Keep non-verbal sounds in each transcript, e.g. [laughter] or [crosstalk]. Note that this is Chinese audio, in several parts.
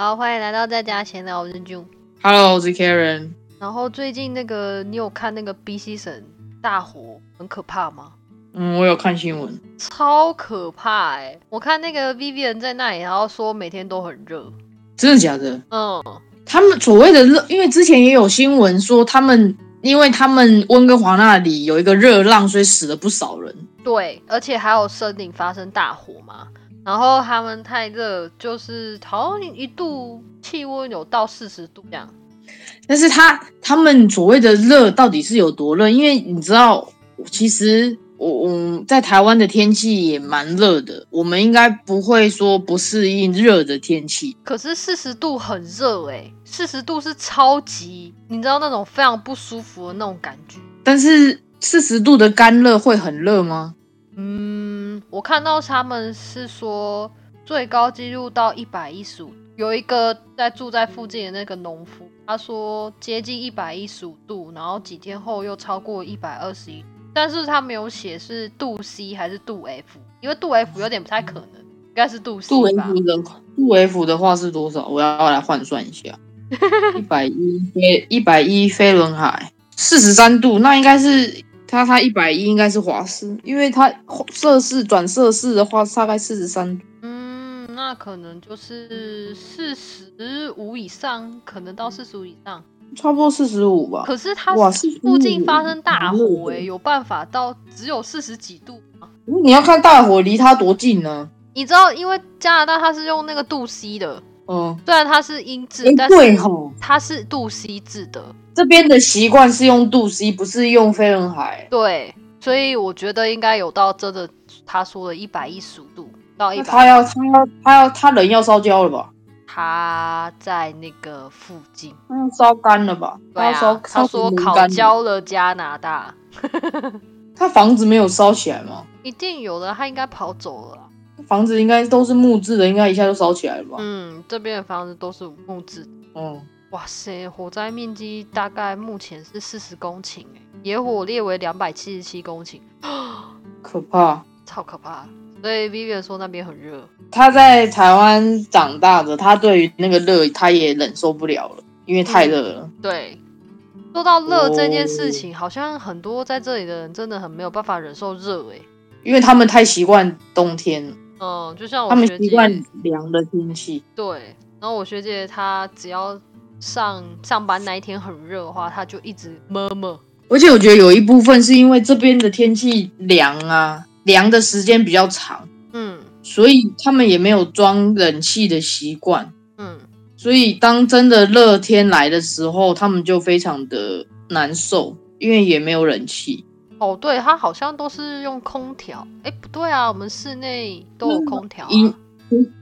好，欢迎来到在家闲聊，我是 June。Hello，我是 Karen。然后最近那个，你有看那个 BC 省大火很可怕吗？嗯，我有看新闻。超可怕哎、我看那个 Vivian 在那里，然后说每天都很热。真的假的？嗯，他们所谓的热，因为之前也有新闻说他们，因为他们温哥华那里有一个热浪，所以死了不少人。对，而且还有森林发生大火嘛。然后他们太热，就是好像一度气温有到四十度这样。但是他他们所谓的热到底是有多热？因为你知道，其实我我在台湾的天气也蛮热的，我们应该不会说不适应热的天气。可是四十度很热哎、四十度是超级，你知道那种非常不舒服的那种感觉。但是四十度的干热会很热吗？嗯，我看到他们是说最高纪录到一百一十五，有一个在住在附近的那个农夫，他说接近一百一十五度，然后几天后又超过一百二十一，但是他没有写是度 C 还是度 F，因为度 F 有点不太可能，应该是度 C 度吧 F 的度 F 的话是多少？我要来换算一下，[laughs] 一百一飞一百一飞轮海四十三度，那应该是它它一百一应该是华氏，因为他摄氏转摄氏的话大概四十三度。嗯，那可能就是四十五以上，可能到四十五以上。差不多四十五吧。可是它附近发生大火、欸，有办法到只有四十几度吗？你要看大火离它多近呢？你知道，因为加拿大它是用那个度 C 的，嗯，虽然它是英制哎，但是它是度 C 制的，这边的习惯是用度 C，不是用飞轮海。对，所以我觉得应该有到真的他说的一百一十五度到一百，他要他要他要他人要烧焦了吧？他在那个附近，他要烧干了吧？对他要烧啊，他烧说烤焦了加拿大，[laughs] 他房子没有烧起来吗？一定有的，他应该跑走了啊。房子应该都是木质的，应该一下就烧起来了吧？嗯，这边的房子都是木质的。嗯，哇塞，火灾面积大概目前是四十公顷，哎，野火列为两百七十七公顷，[gasps] 可怕。超可怕。所以 Vivian 说那边很热，他在台湾长大的，他对于那个热他也忍受不了了，因为太热了。对。说到热这件哦事情，好像很多在这里的人真的很没有办法忍受热，哎，因为他们太习惯冬天，嗯，就像他们我学姐，习惯凉的天气。对，然后我学姐她只要上上班那一天很热的话，他就一直摸摸，而且我觉得有一部分是因为这边的天气凉啊，凉的时间比较长，嗯。所以他们也没有装冷气的习惯。嗯，所以当真的热天来的时候，他们就非常的难受，因为也没有冷气。哦，对，它好像都是用空调，哎，不对啊，我们室内都有空调、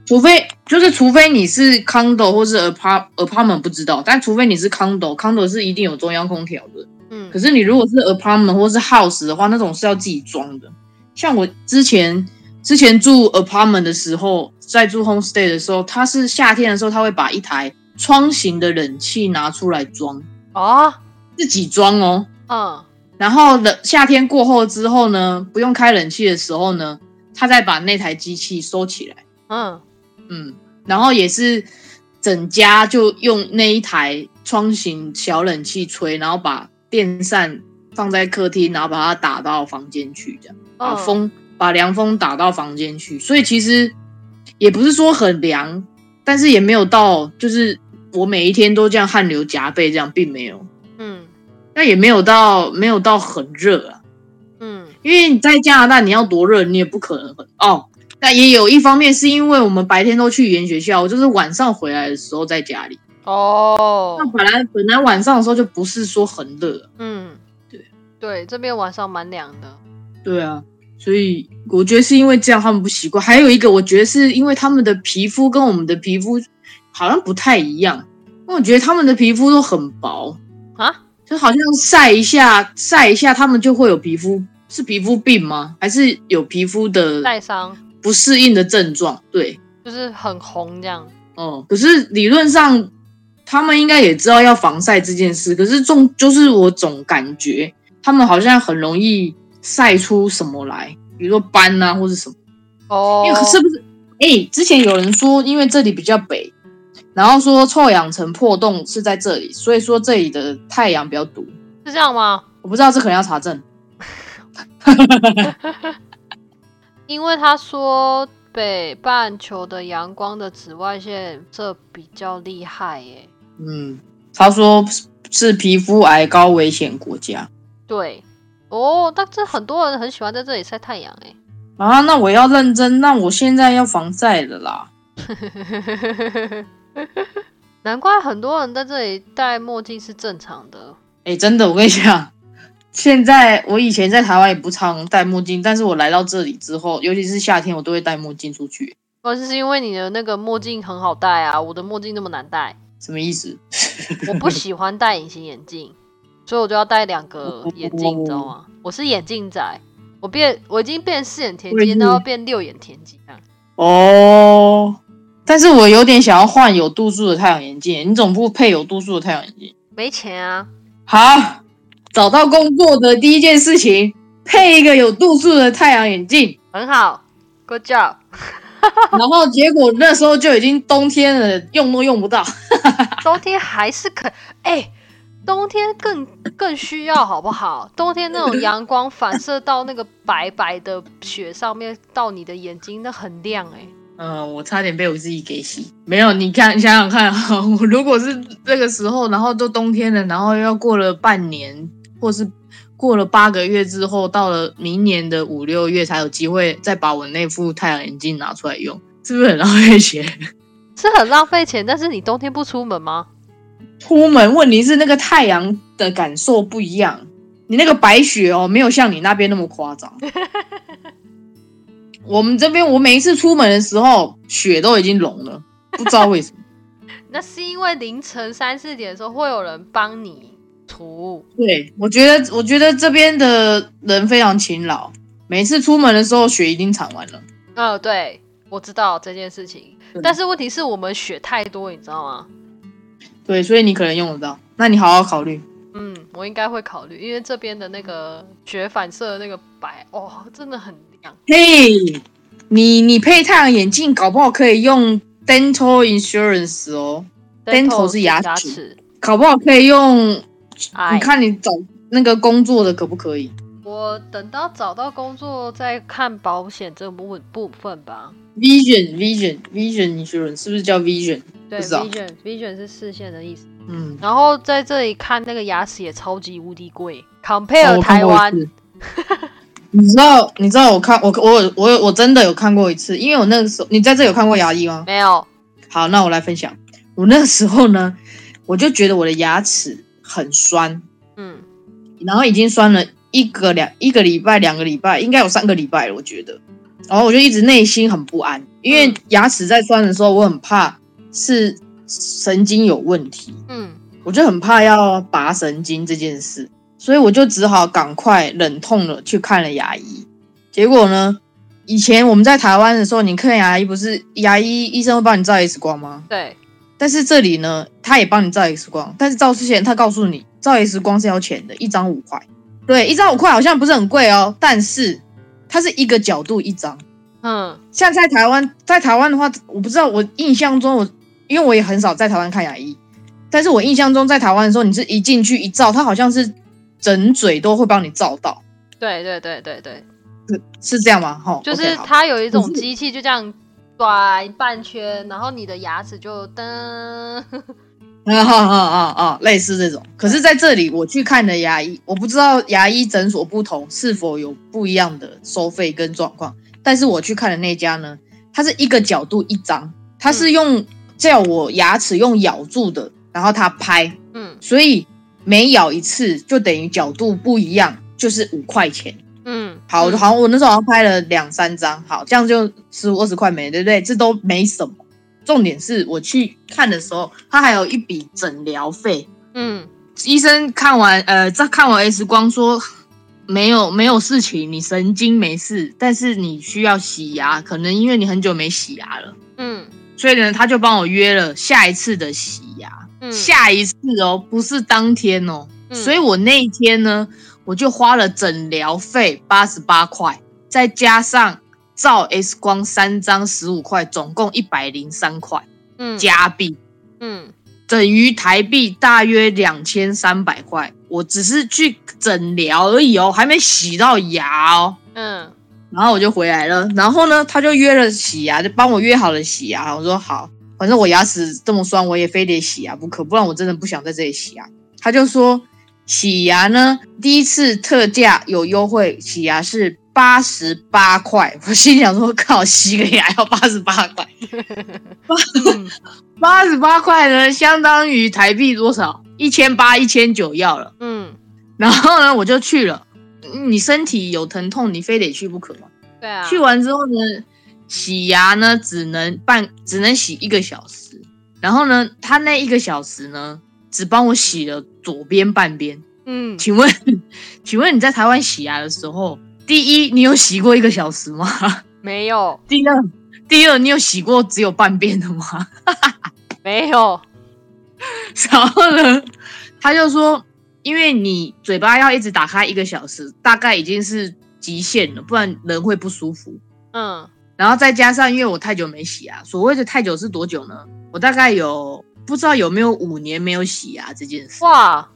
除非就是除非你是 condo 或是 apart apartment 不知道，但除非你是 condo，condo 是一定有中央空调的。嗯，可是你如果是 apartment 或是 house 的话，那种是要自己装的。像我之前之前住 apartment 的时候，在住 homestay 的时候，它是夏天的时候，他会把一台窗型的冷气拿出来装，啊，自己装哦。嗯。然后冷夏天过后之后呢，不用开冷气的时候呢，他再把那台机器收起来，嗯，嗯，然后也是整家就用那一台窗型小冷气吹，然后把电扇放在客厅，然后把它打到房间去，这样把嗯风、把凉风打到房间去，所以其实也不是说很凉，但是也没有到就是我每一天都这样汗流浃背这样，并没有，嗯。那也没有到没有到很热啊。嗯。因为你在加拿大，你要多热，你也不可能很哦。那也有一方面是因为我们白天都去语言学校，我就是晚上回来的时候在家里。哦那，本来本来晚上的时候就不是说很热，嗯，对对，这边晚上蛮凉的。对啊，所以我觉得是因为这样他们不习惯。还有一个，我觉得是因为他们的皮肤跟我们的皮肤好像不太一样，因为我觉得他们的皮肤都很薄，啊，就好像晒一下晒一下，他们就会有皮肤是皮肤病吗？还是有皮肤的晒伤不适应的症状？对。就是很红这样。哦，可是理论上他们应该也知道要防晒这件事，可是总就是我总感觉他们好像很容易晒出什么来，比如说斑啊或者什么。哦，因为是不是？哎、之前有人说，因为这里比较北，然后说臭氧层破洞是在这里，所以说这里的太阳比较毒。是这样吗？我不知道，这可能要查证。[laughs] [laughs] [laughs] 因为他说北半球的阳光的紫外线这比较厉害耶。嗯，他说是皮肤癌高危险国家。对，哦，但这很多人很喜欢在这里晒太阳哎。啊，那我要认真，那我现在要防晒了啦。[laughs] 难怪很多人在这里戴墨镜是正常的。哎，真的，我跟你讲，现在我以前在台湾也不常戴墨镜，但是我来到这里之后，尤其是夏天，我都会戴墨镜出去。哦，是因为你的那个墨镜很好戴啊，我的墨镜那么难戴。什么意思？我不喜欢戴隐形眼镜，所以我就要戴两个眼镜，你知道吗？我是眼镜仔，我变我已经变四眼田鸡，然后变六眼田鸡啊。哦，但是我有点想要换有度数的太阳眼镜，你总不配有度数的太阳眼镜？没钱啊。好，找到工作的第一件事情，配一个有度数的太阳眼镜，很好，Good job。[laughs] 然后结果那时候就已经冬天了，用都用不到。[laughs] 冬天还是可哎，冬天更更需要好不好？冬天那种阳光反射到那个白白的雪上面，到你的眼睛，那很亮哎。嗯，我差点被我自己给洗。没有，你看，想想看，[laughs] 我如果是这个时候，然后都冬天了，然后要过了半年，或是过了八个月之后，到了明年的五六月才有机会再把我那副太阳眼镜拿出来用，是不是很浪费钱？[laughs] 是很浪费钱，但是你冬天不出门吗？出门，问题是那个太阳的感受不一样，你那个白雪哦，没有像你那边那么夸张。我们这边，我每一次出门的时候，雪都已经融了，不知道为什么。[laughs] 那是因为凌晨三四点的时候会有人帮你除。对，我觉得，我觉得这边的人非常勤劳，每次出门的时候雪已经铲完了。哦，对，我知道这件事情，但是问题是我们雪太多，你知道吗？对，所以你可能用得到，那你好好考虑。嗯，我应该会考虑，因为这边的那个雪反射的那个白，哦，真的很亮。嘿，你你配太阳眼镜，搞不好可以用 dental insurance 哦。dental 是牙齿，搞不好可以用。你看你找那个工作的可不可以？我等到找到工作再看保险这部部分吧。Vision Vision Vision insurance 是不是叫 Vision？对，Vision Vision 是视线的意思。嗯，然后在这里看那个牙齿也超级无敌贵，compare 台湾。[laughs] 你知道，你知道我看我我我我真的有看过一次，因为我那个时候你在这有看过牙医吗？没有。好，那我来分享。我那个时候呢，我就觉得我的牙齿很酸，嗯，然后已经酸了一个两一个礼拜，两个礼拜，应该有三个礼拜了，我觉得。然后我就一直内心很不安，因为牙齿在酸的时候，我很怕是神经有问题，嗯，我就很怕要拔神经这件事。所以我就只好赶快忍痛了去看了牙医，结果呢，以前我们在台湾的时候，你看牙医不是牙医医生会帮你照 X 光吗？对。但是这里呢，他也帮你照 X 光，但是照之前他告诉你，照 X 光是要钱的，一张五块。对，一张五块好像不是很贵哦，但是它是一个角度一张。嗯。像在台湾，在台湾的话，我不知道，我印象中我因为我也很少在台湾看牙医，但是我印象中在台湾的时候，你是一进去一照，他好像是。整嘴都会帮你照到，对对对对对，是是这样吗？哈，就是它有一种机器，就这样转半圈，然后你的牙齿就噔，[laughs] 啊啊啊啊，类似这种。可是在这里我去看的牙医，我不知道牙医诊所不同是否有不一样的收费跟状况。但是我去看的那家呢，它是一个角度一张，它是用叫我牙齿用咬住的，然后它拍，嗯，所以。每咬一次就等于角度不一样，就是五块钱。嗯，好，好像我那时候好像拍了两三张，好，这样就十五二十块没，对不对？这都没什么。重点是我去看的时候，他还有一笔诊疗费。嗯，医生看完，呃，在看完 X 光说没有没有事情，你神经没事，但是你需要洗牙，可能因为你很久没洗牙了。嗯，所以呢，他就帮我约了下一次的洗牙。嗯下一次哦，不是当天哦，所以我那一天呢，我就花了诊疗费八十八块，再加上照 X 光三张十五块，总共一百零三块，嗯，加币。嗯等于台币大约两千三百块。我只是去诊疗而已哦，还没洗到牙哦。嗯然后我就回来了，然后呢，他就约了洗牙，就帮我约好了洗牙。我说好，反正我牙齿这么酸，我也非得洗牙不可，不然我真的不想在这里洗牙。他就说洗牙呢，第一次特价有优惠，洗牙是八十八块。我心想说，靠，洗个牙要八十八块，嗯八十八块呢，相当于台币多少？一千八、一千九要了。嗯，然后呢，我就去了。你身体有疼痛，你非得去不可吗？对啊，去完之后呢，洗牙呢只能半只能洗一个小时，然后呢，他那一个小时呢只帮我洗了左边半边。嗯请问，[laughs] 请问你在台湾洗牙的时候，第一你有洗过一个小时吗？[laughs] 没有第二，第二你有洗过只有半边的吗？[laughs] 没有，然后呢，他就说，因为你嘴巴要一直打开一个小时，大概已经是极限了，不然人会不舒服。嗯然后再加上，因为我太久没洗牙，所谓的太久是多久呢？我大概有不知道有没有五年没有洗牙这件事，哇，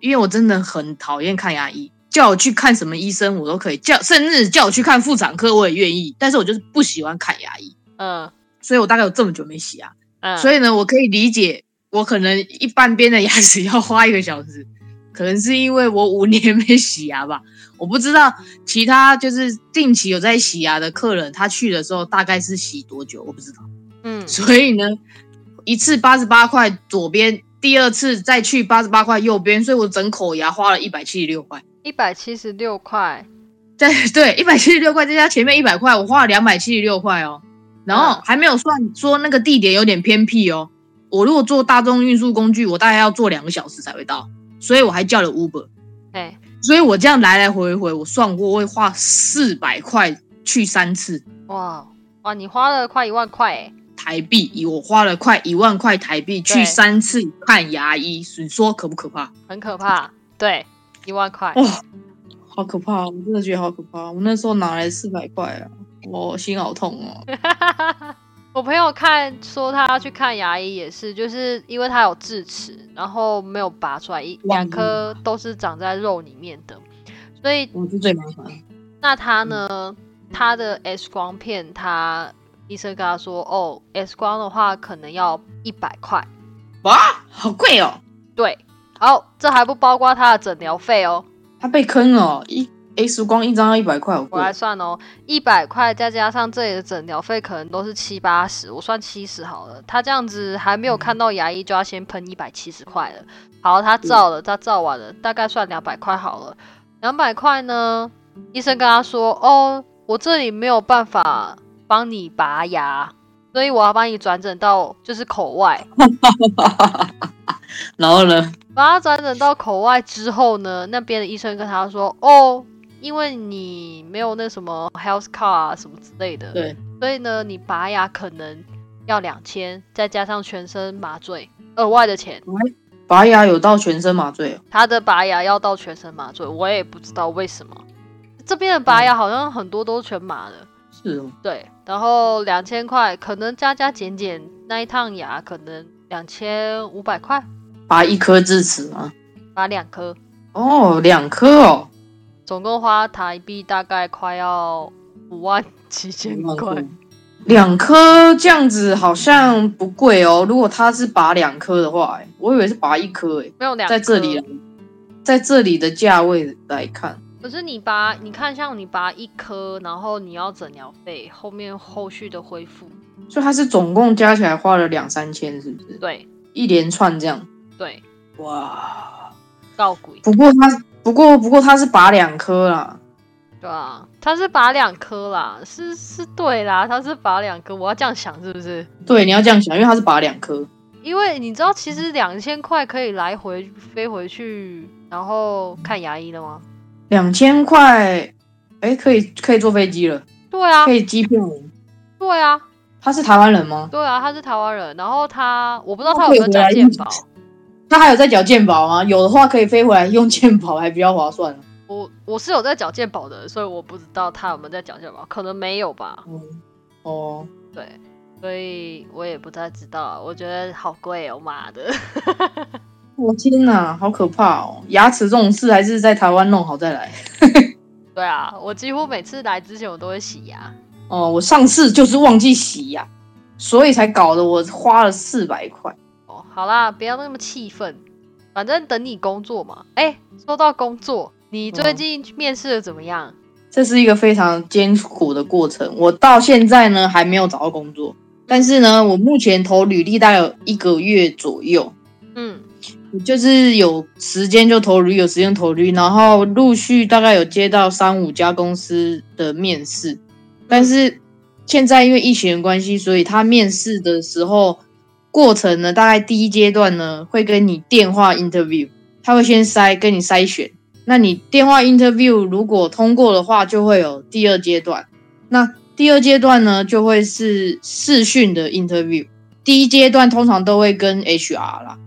因为我真的很讨厌看牙医，叫我去看什么医生我都可以，叫甚至叫我去看妇产科我也愿意，但是我就是不喜欢看牙医，嗯。所以我大概有这么久没洗牙，嗯，所以呢，我可以理解我可能一半边的牙齿要花一个小时，[laughs] 可能是因为我五年没洗牙吧。[laughs] 我不知道其他就是定期有在洗牙的客人，他去的时候大概是洗多久，我不知道。嗯。所以呢，一次八十八块左边，第二次再去八十八块右边，所以我整口牙花了一百七十六块。一百七十六块，对对，一百七十六块再加前面一百块，我花了两百七十六块哦。然后嗯还没有算说那个地点有点偏僻哦。我如果坐大众运输工具，我大概要坐两个小时才会到，所以我还叫了 Uber。哎，所以我这样来来回回，我算过会花四百块去三次哇哇，你花了快一万块哎，台币，我花了快一万块台币去三次看牙医，你说可不可怕？很可怕，对，一万块，哇、好可怕！我真的觉得好可怕。我那时候哪来四百块啊？我心好痛哦。[laughs] 我朋友看说他要去看牙医也是，就是因为他有智齿，然后没有拔出来，一哇两颗都是长在肉里面的，所以我是最麻烦。那他呢，他的 X 光片，他医生跟他说，哦，X 光的话可能要一百块，哇，好贵哦！对，好，这还不包括他的诊疗费哦，他被坑了哦，一 X 光一张要一百块，我贵来算哦，一百块再加上这里的诊疗费，可能都是七八十，我算七十好了。他这样子还没有看到牙医，就要先喷一百七十块了。好，他照了，他照完了，大概算两百块好了。两百块呢，医生跟他说，哦，我这里没有办法帮你拔牙，所以我要帮你转诊到就是口外。[laughs] 然后呢？把他转诊到口外之后呢，那边的医生跟他说，哦，因为你没有那什么 health card 啊什么之类的，对，所以呢，你拔牙可能要两千，再加上全身麻醉额外的钱。拔牙有到全身麻醉哦。他的拔牙要到全身麻醉，我也不知道为什么。这边的拔牙好像很多都是全麻的，是哦，对。然后两千块，可能加加减减那一趟牙可能两千五百块，拔一颗智齿吗？拔两颗，哦，两颗哦，总共花台币大概快要五万七千块。两颗这样子好像不贵哦。如果他是拔两颗的话，哎我以为是拔一颗，哎，没有两在这里，在这里的价位来看，可是你拔，你看像你拔一颗，然后你要诊疗费，后面后续的恢复，所以它是总共加起来花了两三千，是不是？对一连串这样，对，哇！告鬼，不过他不过不过他是拔两颗啦，对啊，他是拔两颗啦，是是对啦，他是拔两颗，我要这样想是不是？对，你要这样想，因为他是拔两颗，因为你知道，其实两千块可以来回飞回去，然后看牙医的吗？两千块，哎，可以可以坐飞机了，对啊可，以机票。对啊，他是台湾人吗？对啊，他是台湾人，然后他我不知道他有没有缴健保，他还有在缴健保吗？有的话可以飞回来用健保，还比较划算。我我是有在缴健保的，所以我不知道他有没有在缴健保，可能没有吧。嗯，哦，对，所以我也不太知道。我觉得好贵哦，妈的！[laughs] 我天哪，好可怕哦！牙齿这种事还是在台湾弄好再来。[laughs] 对啊，我几乎每次来之前我都会洗牙。哦，我上次就是忘记洗牙，所以才搞得我花了四百块。哦，好啦，不要那么气愤，反正等你工作嘛。哎，说到工作，你最近面试的怎么样？这是一个非常艰苦的过程。我到现在呢还没有找到工作，但是呢，我目前投履历大概有一个月左右。就是有时间就投履，有时间投履，然后陆续大概有接到三五家公司的面试，但是现在因为疫情的关系，所以他面试的时候过程呢，大概第一阶段呢会跟你电话 interview，他会先筛跟你筛选，那你电话 interview 如果通过的话，就会有第二阶段，那第二阶段呢就会是视讯的 interview，第一阶段通常都会跟 HR 啦。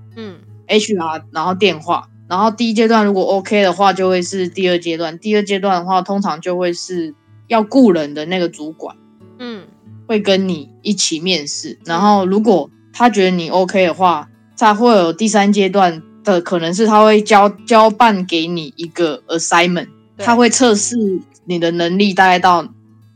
HR，然后电话，然后第一阶段如果 OK 的话，就会是第二阶段。第二阶段的话，通常就会是要雇人的那个主管，嗯，会跟你一起面试。然后如果他觉得你 OK 的话，才会有第三阶段的，可能是他会交交办给你一个 assignment，他会测试你的能力大概到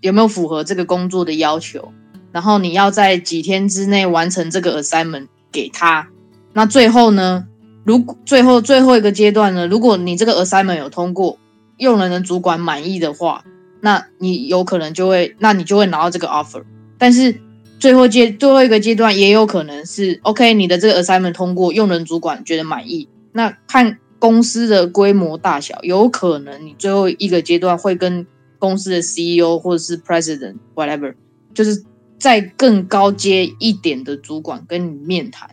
有没有符合这个工作的要求，然后你要在几天之内完成这个 assignment 给他。那最后呢？如果最后最后一个阶段呢？如果你这个 assignment 有通过，用人的主管满意的话，那你有可能就会，那你就会拿到这个 offer。但是最后阶最后一个阶段也有可能是 OK，你的这个 assignment 通过，用人主管觉得满意，那看公司的规模大小，有可能你最后一个阶段会跟公司的 CEO 或者是 President whatever，就是在更高阶一点的主管跟你面谈。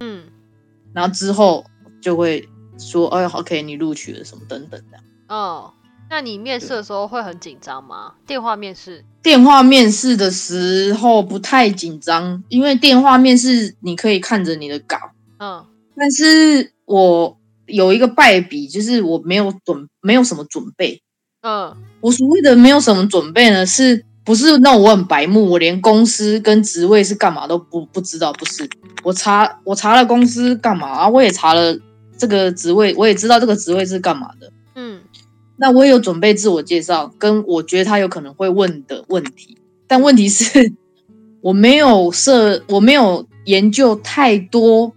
嗯，然后之后就会说，哎，OK，你录取了什么等等的。哦，那你面试的时候会很紧张吗？电话面试？电话面试的时候不太紧张，因为电话面试你可以看着你的稿。嗯，但是我有一个败笔，就是我没有准，没有什么准备。嗯，我所谓的没有什么准备呢，是。不是那我很白目，我连公司跟职位是干嘛都不不知道。不是，我查我查了公司干嘛啊？我也查了这个职位，我也知道这个职位是干嘛的。嗯，那我也有准备自我介绍，跟我觉得他有可能会问的问题。但问题是，我没有设，我没有研究太多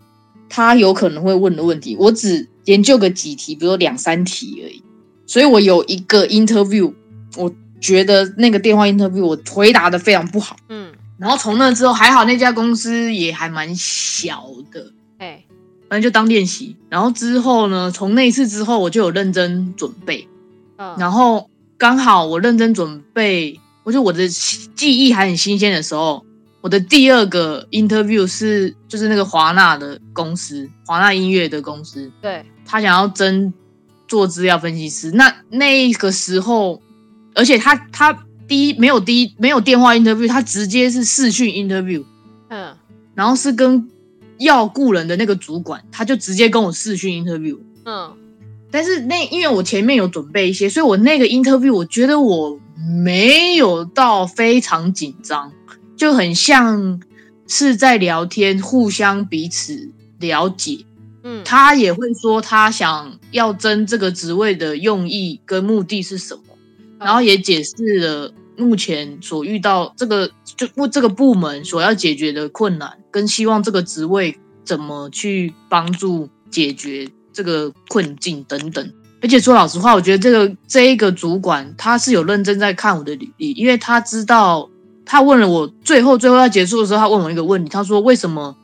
他有可能会问的问题，我只研究个几题，比如两三题而已。所以我有一个 interview，我。觉得那个电话 interview 我回答的非常不好，嗯，然后从那之后还好，那家公司也还蛮小的，哎，反正就当练习。然后之后呢，从那次之后我就有认真准备，嗯，然后刚好我认真准备，我觉得我的记忆还很新鲜的时候，我的第二个 interview 是就是那个华纳的公司，华纳音乐的公司，对，他想要争做资料分析师，那那个时候。而且他他第一没有第一没有电话 interview，他直接是视讯 interview，嗯，然后是跟要雇人的那个主管，他就直接跟我视讯 interview，嗯，但是那因为我前面有准备一些，所以我那个 interview 我觉得我没有到非常紧张，就很像是在聊天，互相彼此了解，嗯，他也会说他想要争这个职位的用意跟目的是什么。然后也解释了目前所遇到这个就部这个部门所要解决的困难，跟希望这个职位怎么去帮助解决这个困境等等。而且说老实话，我觉得这个这一个主管他是有认真在看我的履历，因为他知道他问了我最后最后要结束的时候，他问我一个问题，他说为什么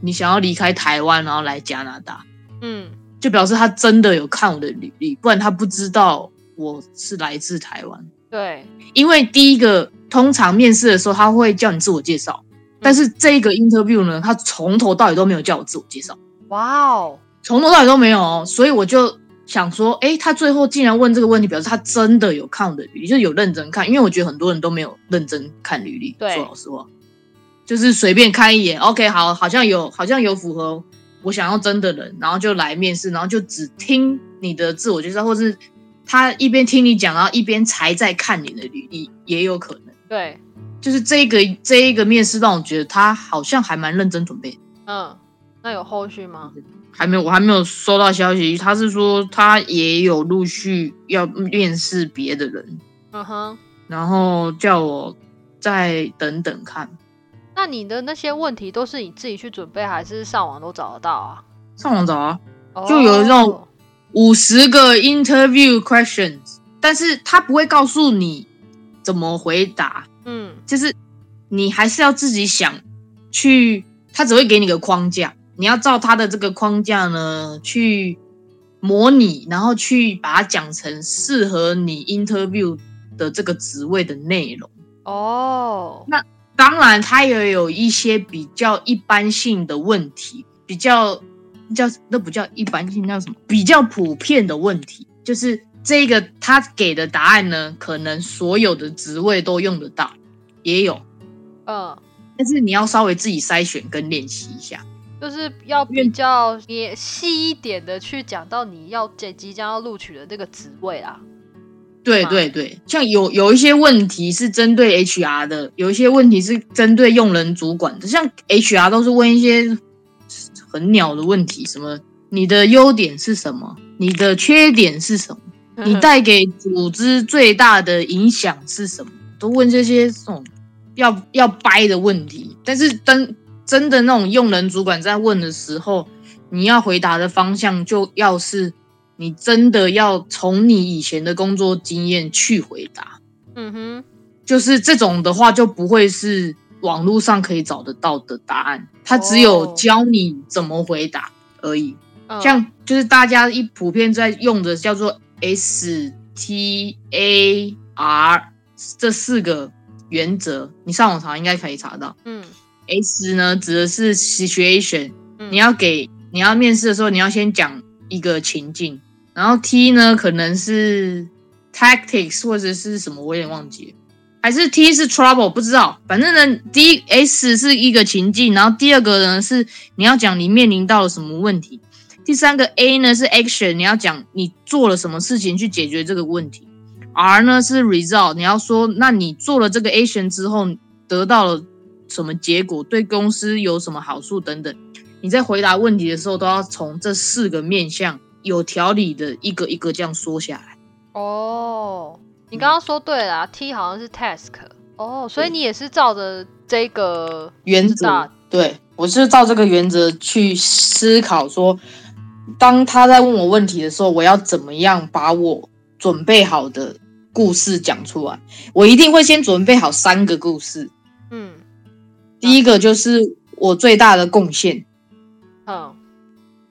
你想要离开台湾然后来加拿大？嗯，就表示他真的有看我的履历，不然他不知道。我是来自台湾，对，因为第一个通常面试的时候他会叫你自我介绍，但是这个 interview 呢，他从头到尾都没有叫我自我介绍。哇哦，从头到尾都没有，所以我就想说，哎，他最后竟然问这个问题，表示他真的有看我的履历，就有认真看，因为我觉得很多人都没有认真看履历。说老实话，就是随便看一眼，OK，好，好像有，好像有符合我想要真的人，然后就来面试，然后就只听你的自我介绍，或是。他一边听你讲，然后一边才在看你的履历，也有可能。对，就是这个这一个面试让我觉得他好像还蛮认真准备。嗯，那有后续吗？还没有，我还没有收到消息。他是说他也有陆续要面试别的人，嗯哼，然后叫我再等等看。那你的那些问题都是你自己去准备，还是上网都找得到啊？上网找啊，就有那种哦五十个 interview questions，但是他不会告诉你怎么回答，嗯。就是你还是要自己想去，他只会给你个框架，你要照他的这个框架呢去模拟，然后去把它讲成适合你 interview 的这个职位的内容。哦，那当然，它也有一些比较一般性的问题，比较叫那不叫一般性，叫什么？比较普遍的问题，就是这个他给的答案呢，可能所有的职位都用得到，也有，嗯，但是你要稍微自己筛选跟练习一下。就是要比较也细一点的去讲到你要即即将要录取的这个职位啦。对对对，像有有一些问题是针对 HR 的，有一些问题是针对用人主管的。像 HR 都是问一些很鸟的问题，什么你的优点是什么，你的缺点是什么，你带给组织最大的影响是什么，都问这些这种要要掰的问题。但是真真的那种用人主管在问的时候，你要回答的方向就要是。你真的要从你以前的工作经验去回答，嗯哼，就是这种的话就不会是网络上可以找得到的答案，它只有哦教你怎么回答而已。嗯。像就是大家一普遍在用的叫做 S T A R 这四个原则，你上网查应该可以查到。嗯。S 呢指的是 situation，嗯。你要给你要面试的时候，你要先讲一个情境，然后 T 呢可能是 tactics 或者是什么，我有点忘记了，还是 T 是 trouble 不知道，反正呢 D S 是一个情境，然后第二个呢是你要讲你面临到了什么问题，第三个 A 呢是 action，你要讲你做了什么事情去解决这个问题，R 呢是 result，你要说那你做了这个 action 之后得到了什么结果，对公司有什么好处等等。你在回答问题的时候，都要从这四个面向有条理的一个一个这样说下来。哦，你刚刚说对了啊，T 好像是 task。哦，所以你也是照着这个原则，对我是照这个原则去思考说，当他在问我问题的时候，我要怎么样把我准备好的故事讲出来。我一定会先准备好三个故事，嗯第一个就是我最大的贡献，嗯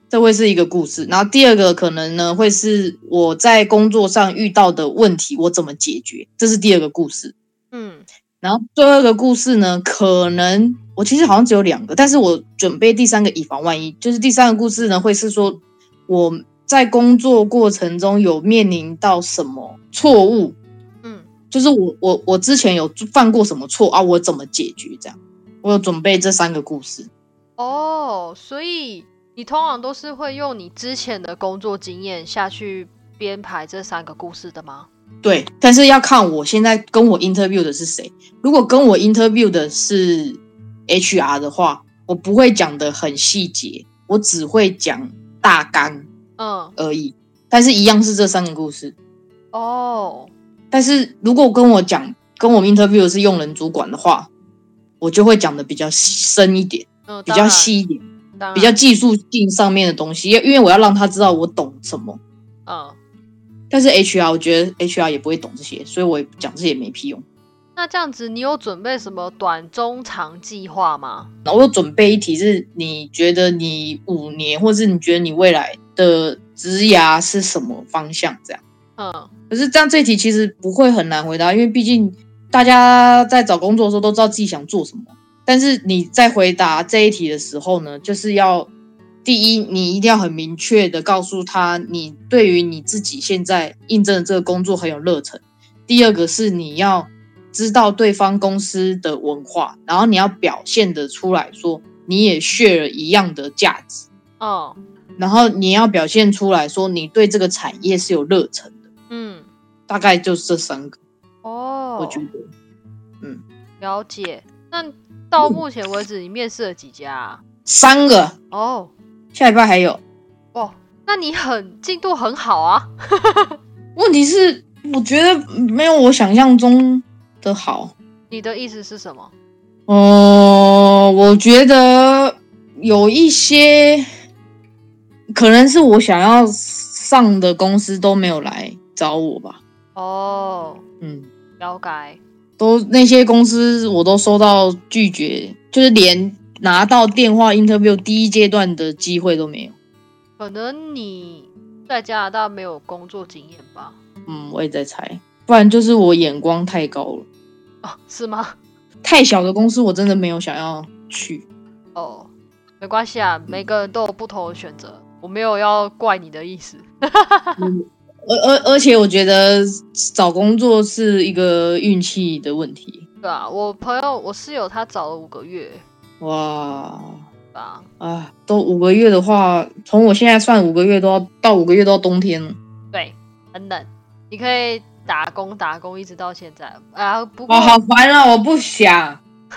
这会是一个故事。然后第二个可能呢会是我在工作上遇到的问题，我怎么解决，这是第二个故事。嗯然后第二个故事呢，可能我其实好像只有两个，但是我准备第三个以防万一。就是第三个故事呢，会是说我在工作过程中有面临到什么错误，嗯就是我我我之前有犯过什么错啊，我怎么解决这样。我有准备这三个故事，哦，所以你通常都是会用你之前的工作经验下去编排这三个故事的吗？对，但是要看我现在跟我 interview 的是谁。如果跟我 interview 的是 HR 的话，我不会讲的很细节，我只会讲大纲嗯，而已。但是一样是这三个故事。哦，但是如果跟我讲跟我 interview 的是用人主管的话，我就会讲的比较深一点，嗯，比较细一点，比较技术性上面的东西，因因为我要让他知道我懂什么。嗯。但是 HR 我觉得 HR 也不会懂这些，所以我讲这些也没屁用。那这样子，你有准备什么短、中、长计划吗？那我有准备一题是，你觉得你五年，或是你觉得你未来的职涯是什么方向？这样。嗯可是这样这题其实不会很难回答，因为毕竟大家在找工作的时候都知道自己想做什么。但是你在回答这一题的时候呢，就是要第一，你一定要很明确的告诉他，你对于你自己现在应征的这个工作很有热忱。第二个是你要知道对方公司的文化，然后你要表现的出来说你也 share 一样的价值，哦然后你要表现出来说你对这个产业是有热忱的。嗯大概就是这三个，哦，我觉得。嗯了解。那到目前为止，你面试了几家啊？三个，哦下礼拜还有。哦，那你很进度很好啊。[laughs] 问题是，我觉得没有我想象中的好。你的意思是什么？哦、我觉得有一些可能是我想要上的公司都没有来找我吧。哦，嗯，了解。都那些公司我都收到拒绝，就是连拿到电话 interview 第一阶段的机会都没有。可能你在加拿大没有工作经验吧？嗯，我也在猜，不然就是我眼光太高了。哦，是吗？太小的公司我真的没有想要去。哦，没关系啊，每个人都有不同的选择，我没有要怪你的意思。而而而且我觉得找工作是一个运气的问题。对啊，我朋友我室友他找了五个月，哇？啊，都五个月的话，从我现在算五个月都要到五个月都要冬天了。对，很冷，你可以打工打工一直到现在啊。不过，哦，好烦啊！我不想 [laughs]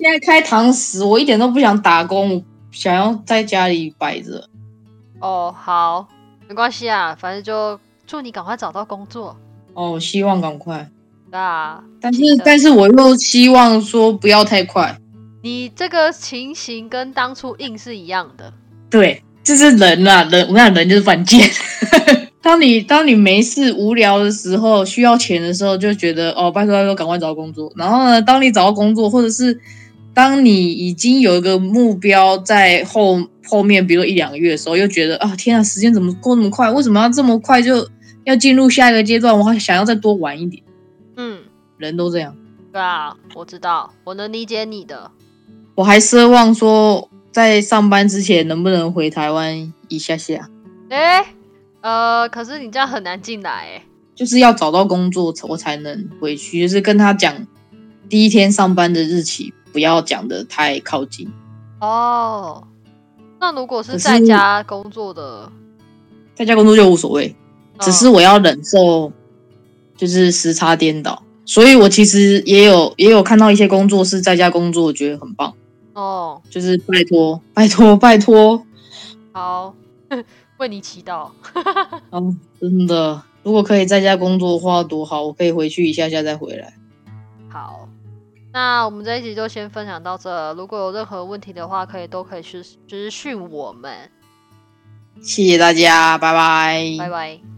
现在开堂食，我一点都不想打工，想要在家里摆着。哦，好，没关系啊，反正就祝你赶快找到工作。哦，希望赶快，那但是但是我又希望说不要太快。你这个情形跟当初硬是一样的。对，就是人啊，人，我跟你讲，人就是犯贱。[laughs] 当你当你没事无聊的时候，需要钱的时候，就觉得哦，拜托拜托，赶快找到工作。然后呢，当你找到工作，或者是当你已经有一个目标在后后面，比如说一两个月的时候，又觉得啊，天啊，时间怎么过那么快？为什么要这么快就要进入下一个阶段？我还想要再多玩一点。嗯，人都这样，对啊，我知道，我能理解你的。我还奢望说，在上班之前能不能回台湾一下下。哎、呃，可是你这样很难进来哎。就是要找到工作，我才能回去。就是跟他讲第一天上班的日期，不要讲的太靠近。哦，那如果是在家工作的，在家工作就无所谓，只是嗯我要忍受就是时差颠倒。所以我其实也有也有看到一些工作是在家工作，我觉得很棒。哦，就是拜托拜托拜托，好，[laughs] 为你祈祷。[laughs] 嗯，真的，如果可以在家工作的话多好，我可以回去一下下再回来。好，那我们这一集就先分享到这。如果有任何问题的话，可以都可以去私讯我们。谢谢大家，拜拜。拜拜。